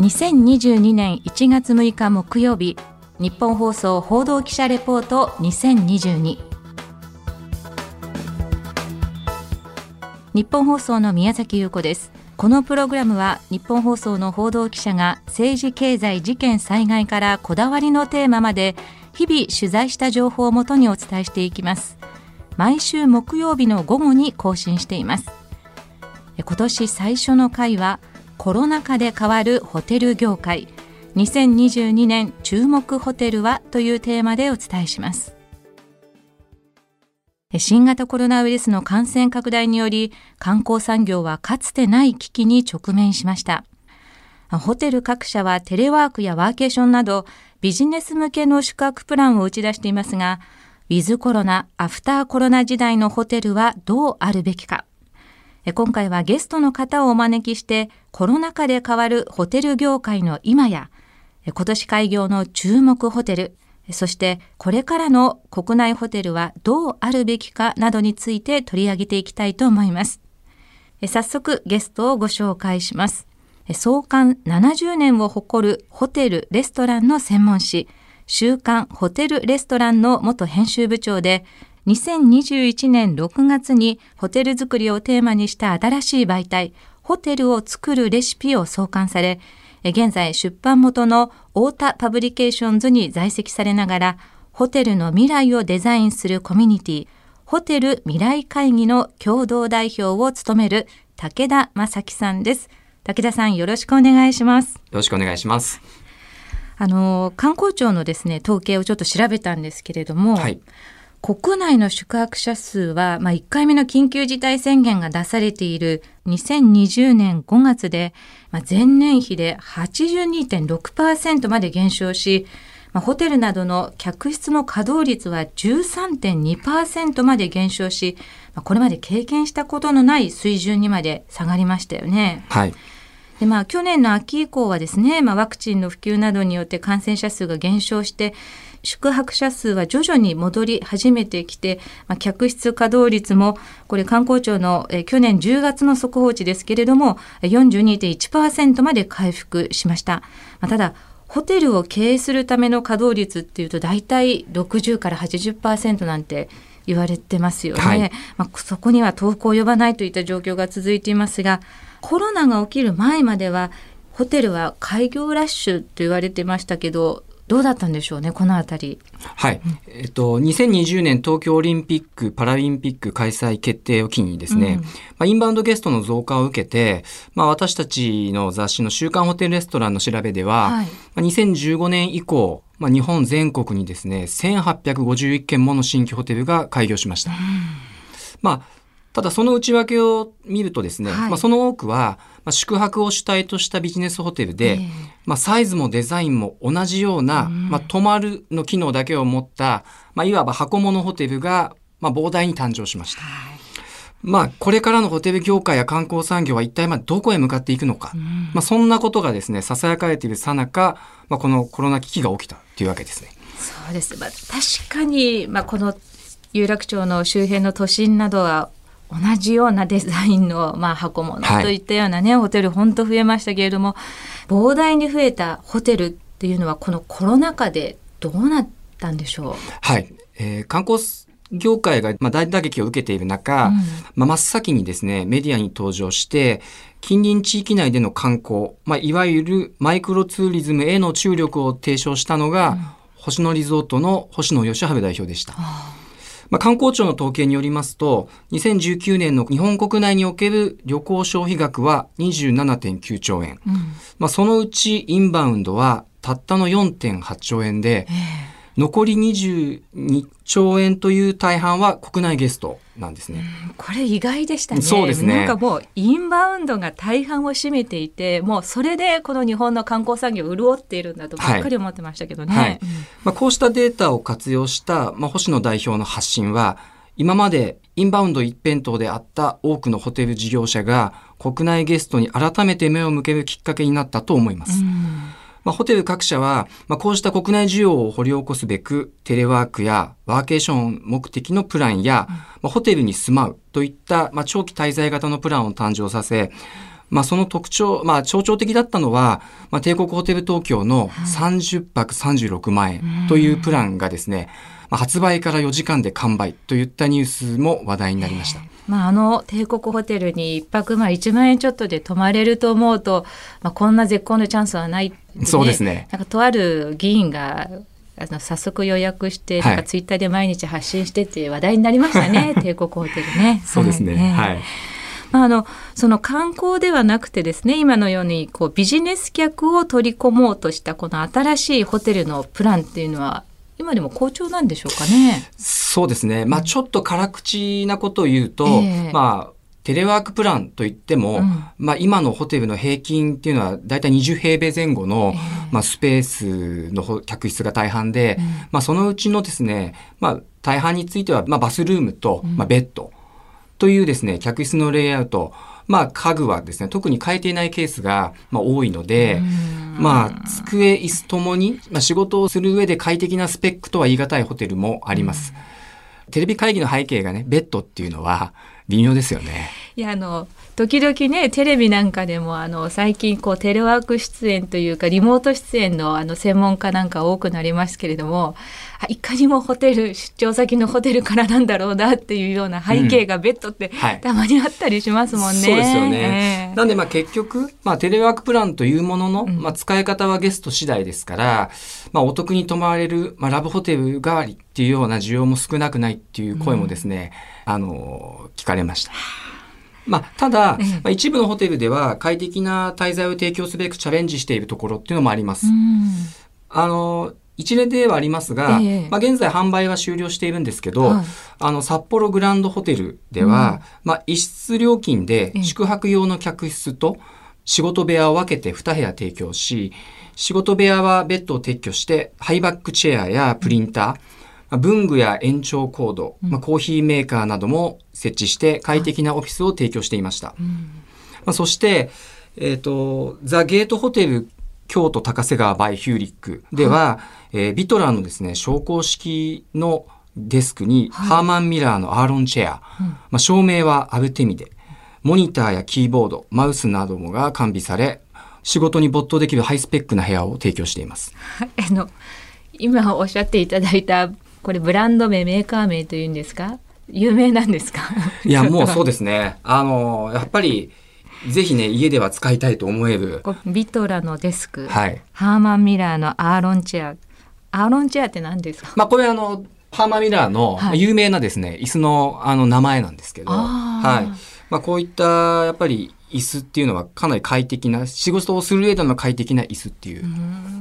2022年1月6日木曜日日本放送報道記者レポート2022日本放送の宮崎優子です。このプログラムは日本放送の報道記者が政治経済事件災害からこだわりのテーマまで日々取材した情報をもとにお伝えしていきます。毎週木曜日の午後に更新しています。今年最初の回はコロナ禍で変わるホテル業界。2022年注目ホテルはというテーマでお伝えします。新型コロナウイルスの感染拡大により観光産業はかつてない危機に直面しました。ホテル各社はテレワークやワーケーションなどビジネス向けの宿泊プランを打ち出していますがウィズコロナ、アフターコロナ時代のホテルはどうあるべきか。今回はゲストの方をお招きしてコロナ禍で変わるホテル業界の今や今年開業の注目ホテルそしてこれからの国内ホテルはどうあるべきかなどについて取り上げていきたいと思います。早速ゲストをご紹介します。創刊70年を誇るホテルレストランの専門誌週刊ホテルレストランの元編集部長で2021年6月にホテル作りをテーマにした新しい媒体、ホテルを作るレシピを創刊され、現在出版元のオータパブリケイションズに在籍されながら、ホテルの未来をデザインするコミュニティ、ホテル未来会議の共同代表を務める武田雅樹さんです。武田さんよろしくお願いします。よろしくお願いします。あの観光庁のですね統計をちょっと調べたんですけれども、はい、国内の宿泊者数は、まあ、1回目の緊急事態宣言が出されている2020年5月で、まあ、前年比で82.6%まで減少し、まあ、ホテルなどの客室の稼働率は13.2%まで減少し、まあ、これまで経験したことのない水準にまで下がりましたよね。はいでまあ、去年の秋以降はですね、まあ、ワクチンの普及などによって感染者数が減少して宿泊者数は徐々に戻り始めてきて、まあ、客室稼働率もこれ観光庁のえ去年10月の速報値ですけれども42.1%まで回復しました。まあ、ただホテルを経営するための稼働率っていうと大体60から80%なんて言われてますよね。はい、まあ、そこには遠く及ばないといった状況が続いていますがコロナが起きる前まではホテルは開業ラッシュと言われてましたけどどうだったんでしょうね、このあたり。はい。えっと、2020年東京オリンピック・パラリンピック開催決定を機にですね、うん、まあ、インバウンドゲストの増加を受けて、まあ、私たちの雑誌の週刊ホテルレストランの調べでは、はい、まあ、2015年以降、まあ、日本全国にですね、1851件もの新規ホテルが開業しました。うん、まあただその内訳を見るとですね、はい、まあ、その多くは、まあ、宿泊を主体としたビジネスホテルで、えー、まあ、サイズもデザインも同じような、うん、まあ、泊まるの機能だけを持った、まあ、いわば箱物ホテルが、まあ、膨大に誕生しました。はいまあ、これからのホテル業界や観光産業は一体まあどこへ向かっていくのか、うん、まあ、そんなことがですね、囁かれているさなか、まあ、このコロナ危機が起きたというわけですね。そうです。まあ、確かに、まあ、この有楽町の周辺の都心などは同じようなデザインの、まあ、箱物といったようなね、はい、ホテル本当増えましたけれども膨大に増えたホテルっていうのはこのコロナ禍でどうなったんでしょう？はい、えー、観光業界が、まあ、大打撃を受けている中、うん、まあ、真っ先にですねメディアに登場して近隣地域内での観光、まあ、いわゆるマイクロツーリズムへの注力を提唱したのが、うん、星野リゾートの星野義治代表でした。まあ、観光庁の統計によりますと、2019年の日本国内における旅行消費額は27.9兆円。うん、まあ、そのうちインバウンドはたったの4.8兆円で、残り22兆円という大半は国内ゲストなんですね。これ意外でしたね。そうですね。なんかもうインバウンドが大半を占めていて、もうそれでこの日本の観光産業潤っているんだとばっかり思ってましたけどね。はいはい、まあこうしたデータを活用したまあ星野代表の発信は今までインバウンド一辺倒であった多くのホテル事業者が国内ゲストに改めて目を向けるきっかけになったと思います。うんまあ、ホテル各社は、まあ、こうした国内需要を掘り起こすべく、テレワークやワーケーション目的のプランや、まあ、ホテルに住まうといった、まあ、長期滞在型のプランを誕生させ、まあ、その特徴、まあ、象徴的だったのは、まあ、帝国ホテル東京の30泊36万円というプランがですね、まあ、発売から4時間で完売といったニュースも話題になりました。まあ、あの帝国ホテルに一泊まあ1万円ちょっとで泊まれると思うと、まあ、こんな絶好のチャンスはない、ね、そうですねなんかとある議員があの早速予約して、なんかツイッターで毎日発信してって話題になりましたね、帝国ホテルね。そうですね。はい、まあ、あのその観光ではなくてですね今のようにこうビジネス客を取り込もうとしたこの新しいホテルのプランっていうのは今でも好調なんでしょうかね？そうですね。まあちょっと辛口なことを言うと、えー、まあテレワークプランといっても、うん、まあ今のホテルの平均っていうのはだいたい20平米前後の、えー、まあスペースの客室が大半で、うん、まあそのうちのですね、まあ大半については、まあバスルームと、まあベッドというですね、客室のレイアウト、まあ家具はですね、特に変えていないケースが、まあ、多いので、まあ机、椅子ともに、まあ、仕事をする上で快適なスペックとは言い難いホテルもあります。テレビ会議の背景がね、ベッドっていうのは微妙ですよね。いや、あの、時々ねテレビなんかでもあの最近こうテレワーク出演というかリモート出演のあの専門家なんか多くなりますけれどもいかにもホテル出張先のホテルからなんだろうなっていうような背景がベッドって、たまにあったりしますもんね。そうですよね。えー、なんでまあ結局、まあ、テレワークプランというものの、まあ、使い方はゲスト次第ですから、まあ、お得に泊まれる、まあ、ラブホテル代わりっていうような需要も少なくないっていう声もですね、うん、あの聞かれました。まあ、ただ、まあ、一部のホテルでは快適な滞在を提供すべくチャレンジしているところっていうのもあります。あの一例ではありますが、えー、まあ、現在販売は終了しているんですけど、はい、あの札幌グランドホテルでは、うん、まあ、一室料金で宿泊用の客室と仕事部屋を分けて2部屋提供し仕事部屋はベッドを撤去してハイバックチェアやプリンター、まあ、文具や延長コード、まあ、コーヒーメーカーなども設置して快適なオフィスを提供していました。まあ、そして、えっ、ー、と、ザ・ゲートホテル京都高瀬川バイヒューリックでは、はい、えー、ビトラーのですね、昇降式のデスクに、ハーマンミラーのアーロンチェア、うん、まあ、照明はアルテミで、モニターやキーボード、マウスなどもが完備され、仕事に没頭できるハイスペックな部屋を提供しています。あの今おっしゃっていただいたこれブランド名メーカー名というんですか？有名なんですか？いやもう そうですね。あのやっぱりぜひね家では使いたいと思える。ビトラのデスク、はい、ハーマンミラーのアーロンチェア。アーロンチェアって何ですか？まあこれあのハーマンミラーの有名なですね、はい、椅子のあの名前なんですけど。はい。まあこういったやっぱり椅子っていうのはかなり快適な仕事をする上での快適な椅子っていう。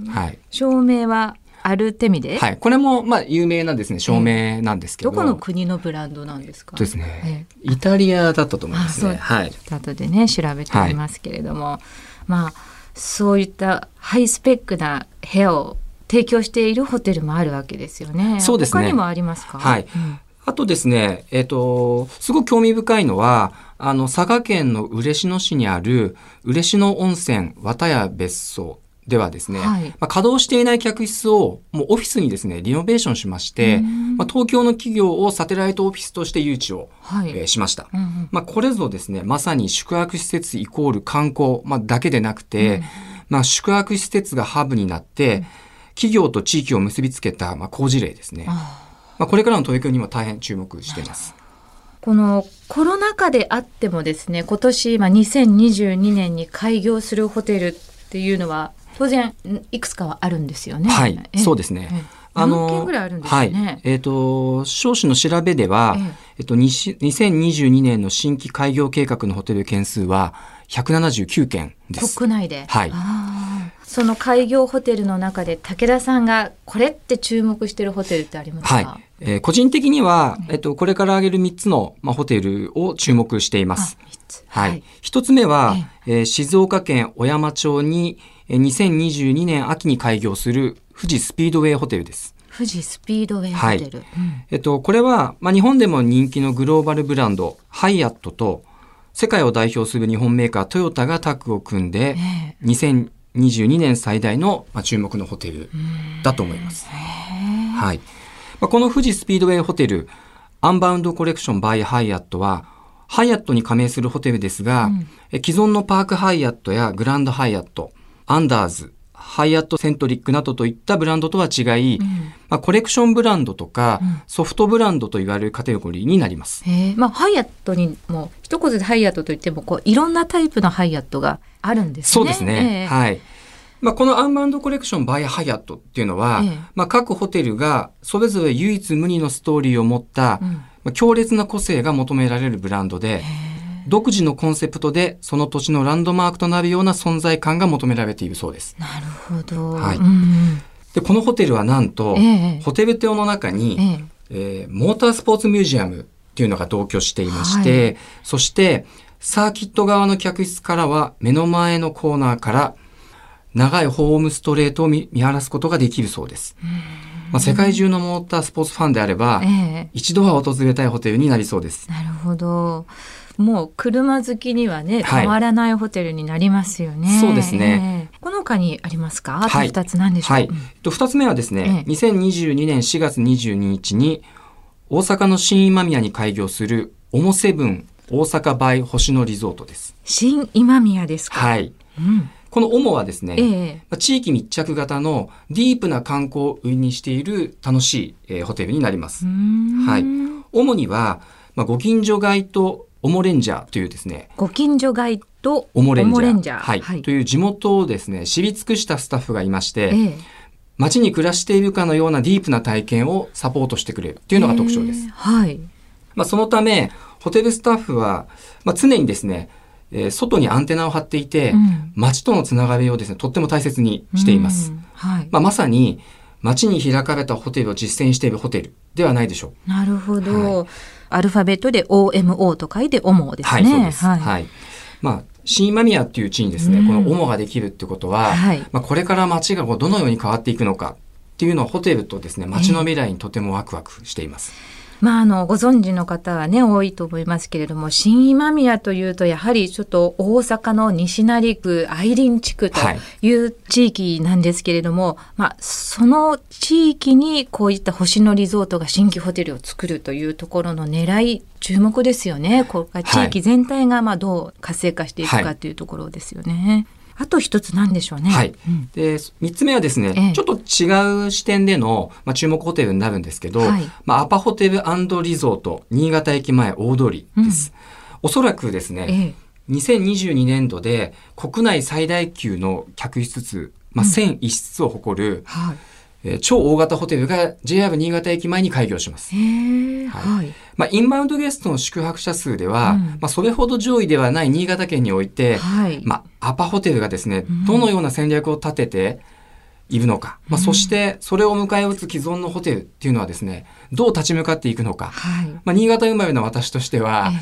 はい、照明はアルテミデはい。これも、まあ、有名なですね、照明なんですけど、どこの国のブランドなんですか？ですね、イタリアだったと思いますね。はい。後でね、調べてみますけれども、はい、まあ、そういったハイスペックな部屋を提供しているホテルもあるわけですよね。そうですね。他にもありますか？はい。うん、あとですね、えっ、ー、と、すごく興味深いのは、あの、佐賀県の嬉野市にある嬉野温泉綿屋別荘ではですね、はい、まあ、稼働していない客室をもうオフィスにですねリノベーションしまして、まあ、東京の企業をサテライトオフィスとして誘致を、はい、えー、しました、うんうん、まあ、これぞですねまさに宿泊施設イコール観光、まあ、だけでなくて、うん、まあ、宿泊施設がハブになって、うん、企業と地域を結びつけた、まあ、好事例ですね、まあ、これからの東京にも大変注目しています。このコロナ禍であってもですね今年今2022年に開業するホテルっていうのは当然いくつかはあるんですよね。はい、そうですね。あのぐらいあるんですね。はい、えっ、ー、と少子の調べでは、ええっと2022年の新規開業計画のホテル件数は179件です。国内で？はい。その開業ホテルの中で武田さんがこれって注目しているホテルってありますか？はい。えー、個人的には、えっと、これから挙げる3つの、まあ、ホテルを注目しています。はい。一、つ目は、えー、静岡県小山町に、2022年秋に開業する富士スピードウェイホテルです。富士スピードウェイホテル。はいえっと、これは、まあ、日本でも人気のグローバルブランド、ハイアットと、世界を代表する日本メーカートヨタがタッグを組んで、えー、2022年最大の、まあ、注目のホテルだと思います。はい。まあ、この富士スピードウェイホテル、アンバウンドコレクションバイハイアットは、ハイアットに加盟するホテルですが、うん。え既存のパークハイアットやグランドハイアット、アンダーズ、ハイアットセントリックなどといったブランドとは違い、うんまあ、コレクションブランドとか、うんソフトブランドと言われるカテゴリーになります。まあハイアットにも一言でハイアットといってもこういろんなタイプのハイアットがあるんですね。そうですね。ええはい。まあ、このアンバウンドコレクションバイハイアットっていうのは、ええまあ、各ホテルがそれぞれ唯一無二のストーリーを持った、うんまあ強烈な個性が求められるブランドで、独自のコンセプトでその土地のランドマークとなるような存在感が求められているそうです。なるほど。はいうんうんで、このホテルはなんと、ええホテル邸の中に、ええーモータースポーツミュージアムっていうのが同居していまして、そしてサーキット側の客室からは目の前のコーナーから長いホームストレートを見見晴らすことができるそうです。まあ、世界中のモータースポーツファンであれば、ええ一度は訪れたいホテルになりそうです。なるほど。もう車好きにはね、はい変わらないホテルになりますよね。そうですねええこの他にありますか？あとはい二つ何でしょう、はい。うんえっと二つ目はですね、え2022年4月22日に大阪の新今宮に開業するオモセブン大阪バイ星野リゾートです。新今宮ですか？はい。うんこのオモはですね、ええまあ地域密着型のディープな観光を売りにしている楽しい、えーホテルになります。はい主には、まあ、ご近所街とオモレンジャーというですね、ご近所ガイドオモレンジャーはいはいという地元をですね、知り尽くしたスタッフがいまして、ええ街に暮らしているかのようなディープな体験をサポートしてくれるっていうのが特徴です。ええはい。まあ、そのため、ホテルスタッフは、まあ、常にですね、えー外にアンテナを張っていて、うん街とのつながりをですね、とっても大切にしています。うんはい。まあ、まさに街に開かれたホテルを実践しているホテルではないでしょう。なるほど、はアルファベットで OMO と書いて OMO ですはい、ね。そうです。は。はいい。まあ、新今宮っていう地にですね、うんこのオモができるってことは、はいまあ、これから街がこうどのように変わっていくのかっていうのをホテルとですね、街の未来にとてもワクワクしています。まあ、あの、ご存知の方はね、多いと思いますけれども、新今宮というと、やはりちょっと大阪の西成区愛林地区とはいいう地域なんですけれども、まあ、その地域にこういった星野リゾートが新規ホテルを作るというところの狙い、注目ですよね。こう地域全体がまあどう活性化していくかというところですよね。あと一つなんでしょうね。はい。うん。で、三つ目はですね、ええ。ちょっと違う視点での、まあ、注目ホテルになるんですけど、はい。まあ、アパホテルリゾート、新潟駅前大通りです。おそらくですね、ええ。2022年度で国内最大級の客室数、まあ、1001室を誇る、はい。えー超大型ホテルが JR 新潟駅前に開業します。はいはい。まあ、インバウンドゲストの宿泊者数では、うんまあ、それほど上位ではない新潟県において、はい。まあ、アパホテルがですねうん、どのような戦略を立てているのか、まあ、うんそしてそれを迎え撃つ既存のホテルっていうのはですね、どう立ち向かっていくのか。はい。まあ、新潟生まれの私としてはえ、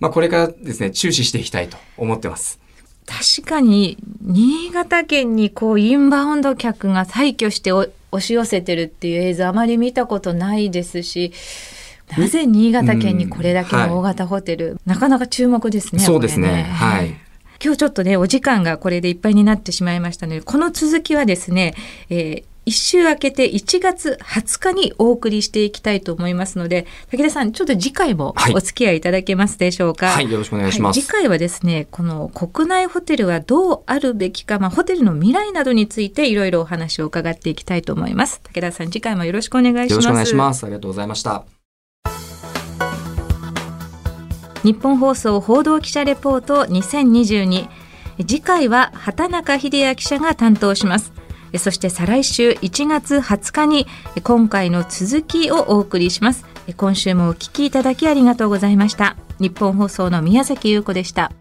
まあ、これからですね、注視していきたいと思ってます。確かに新潟県にこうインバウンド客が退去してお押し寄せてるっていう映像あまり見たことないですしなぜ新潟県にこれだけの大型ホテル、なかなか注目ですね。そうですね。これはい。今日ちょっとねお時間がこれでいっぱいになってしまいましたのでこの続きはですね、えー一週明けて1月20日にお送りしていきたいと思いますので武田さんちょっと次回もはいお付き合いいただけますでしょうか？はい、よろしくお願いします。はい次回はですねこの国内ホテルはどうあるべきか、まあ、ホテルの未来などについていろいろお話を伺っていきたいと思います武田さん次回もよろしくお願いしますよろしくお願いします。ありがとうございました。日本放送報道記者レポート2022次回は畑中秀也記者が担当しますそして再来週1月20日に今回の続きをお送りします。今週もお聞きいただきありがとうございました。日本放送の宮崎優子でした。